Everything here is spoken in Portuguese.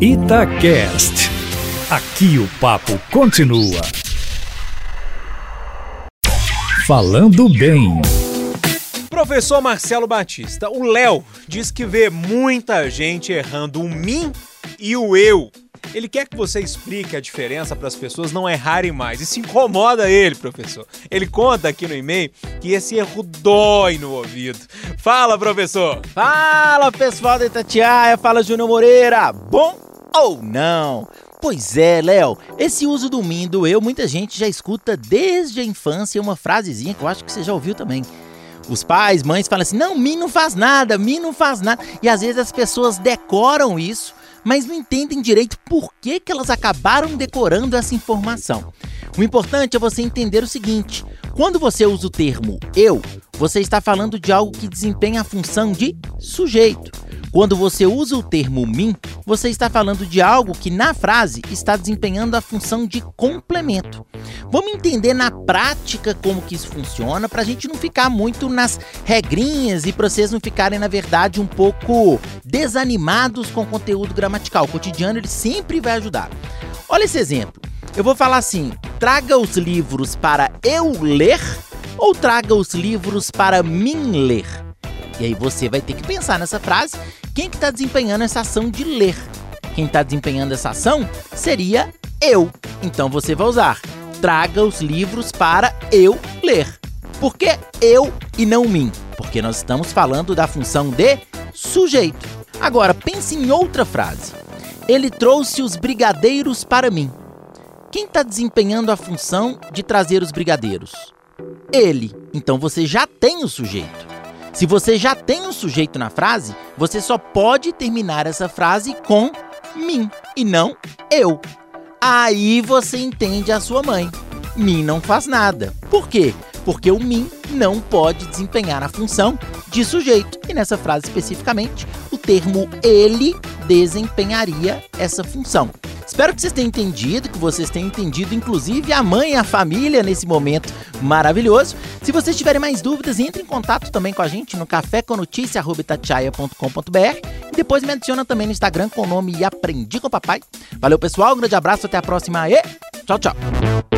Itacast. Aqui o papo continua. Falando bem. Professor Marcelo Batista, o Léo diz que vê muita gente errando o mim e o eu. Ele quer que você explique a diferença para as pessoas não errarem mais. Isso incomoda ele, professor. Ele conta aqui no e-mail que esse erro dói no ouvido. Fala, professor! Fala, pessoal da Itatiaia. Fala, Júnior Moreira. Bom ou não? Pois é, Léo, esse uso do mim do eu, muita gente já escuta desde a infância uma frasezinha que eu acho que você já ouviu também. Os pais, mães falam assim: não, mim não faz nada, mim não faz nada. E às vezes as pessoas decoram isso mas não entendem direito por que, que elas acabaram decorando essa informação. O importante é você entender o seguinte: quando você usa o termo eu, você está falando de algo que desempenha a função de sujeito. Quando você usa o termo mim, você está falando de algo que na frase está desempenhando a função de complemento. Vamos entender na prática como que isso funciona para a gente não ficar muito nas regrinhas e para vocês não ficarem, na verdade, um pouco desanimados com o conteúdo gramatical. O cotidiano ele sempre vai ajudar. Olha esse exemplo. Eu vou falar assim: traga os livros para eu ler ou traga os livros para mim ler. E aí você vai ter que pensar nessa frase, quem que está desempenhando essa ação de ler? Quem está desempenhando essa ação seria eu. Então você vai usar traga os livros para eu ler. Por que eu e não mim? Porque nós estamos falando da função de sujeito. Agora pense em outra frase. Ele trouxe os brigadeiros para mim. Quem está desempenhando a função de trazer os brigadeiros? Ele. Então você já tem o sujeito. Se você já tem o sujeito na frase, você só pode terminar essa frase com mim e não eu. Aí você entende a sua mãe. Mim não faz nada. Por quê? Porque o mim não pode desempenhar a função de sujeito. E nessa frase especificamente, o termo ele desempenharia essa função. Espero que vocês tenham entendido, que vocês tenham entendido, inclusive, a mãe e a família nesse momento maravilhoso. Se vocês tiverem mais dúvidas, entre em contato também com a gente no caféconoticia.br e depois me adiciona também no Instagram com o nome Aprendi com Papai. Valeu, pessoal, um grande abraço, até a próxima e tchau, tchau!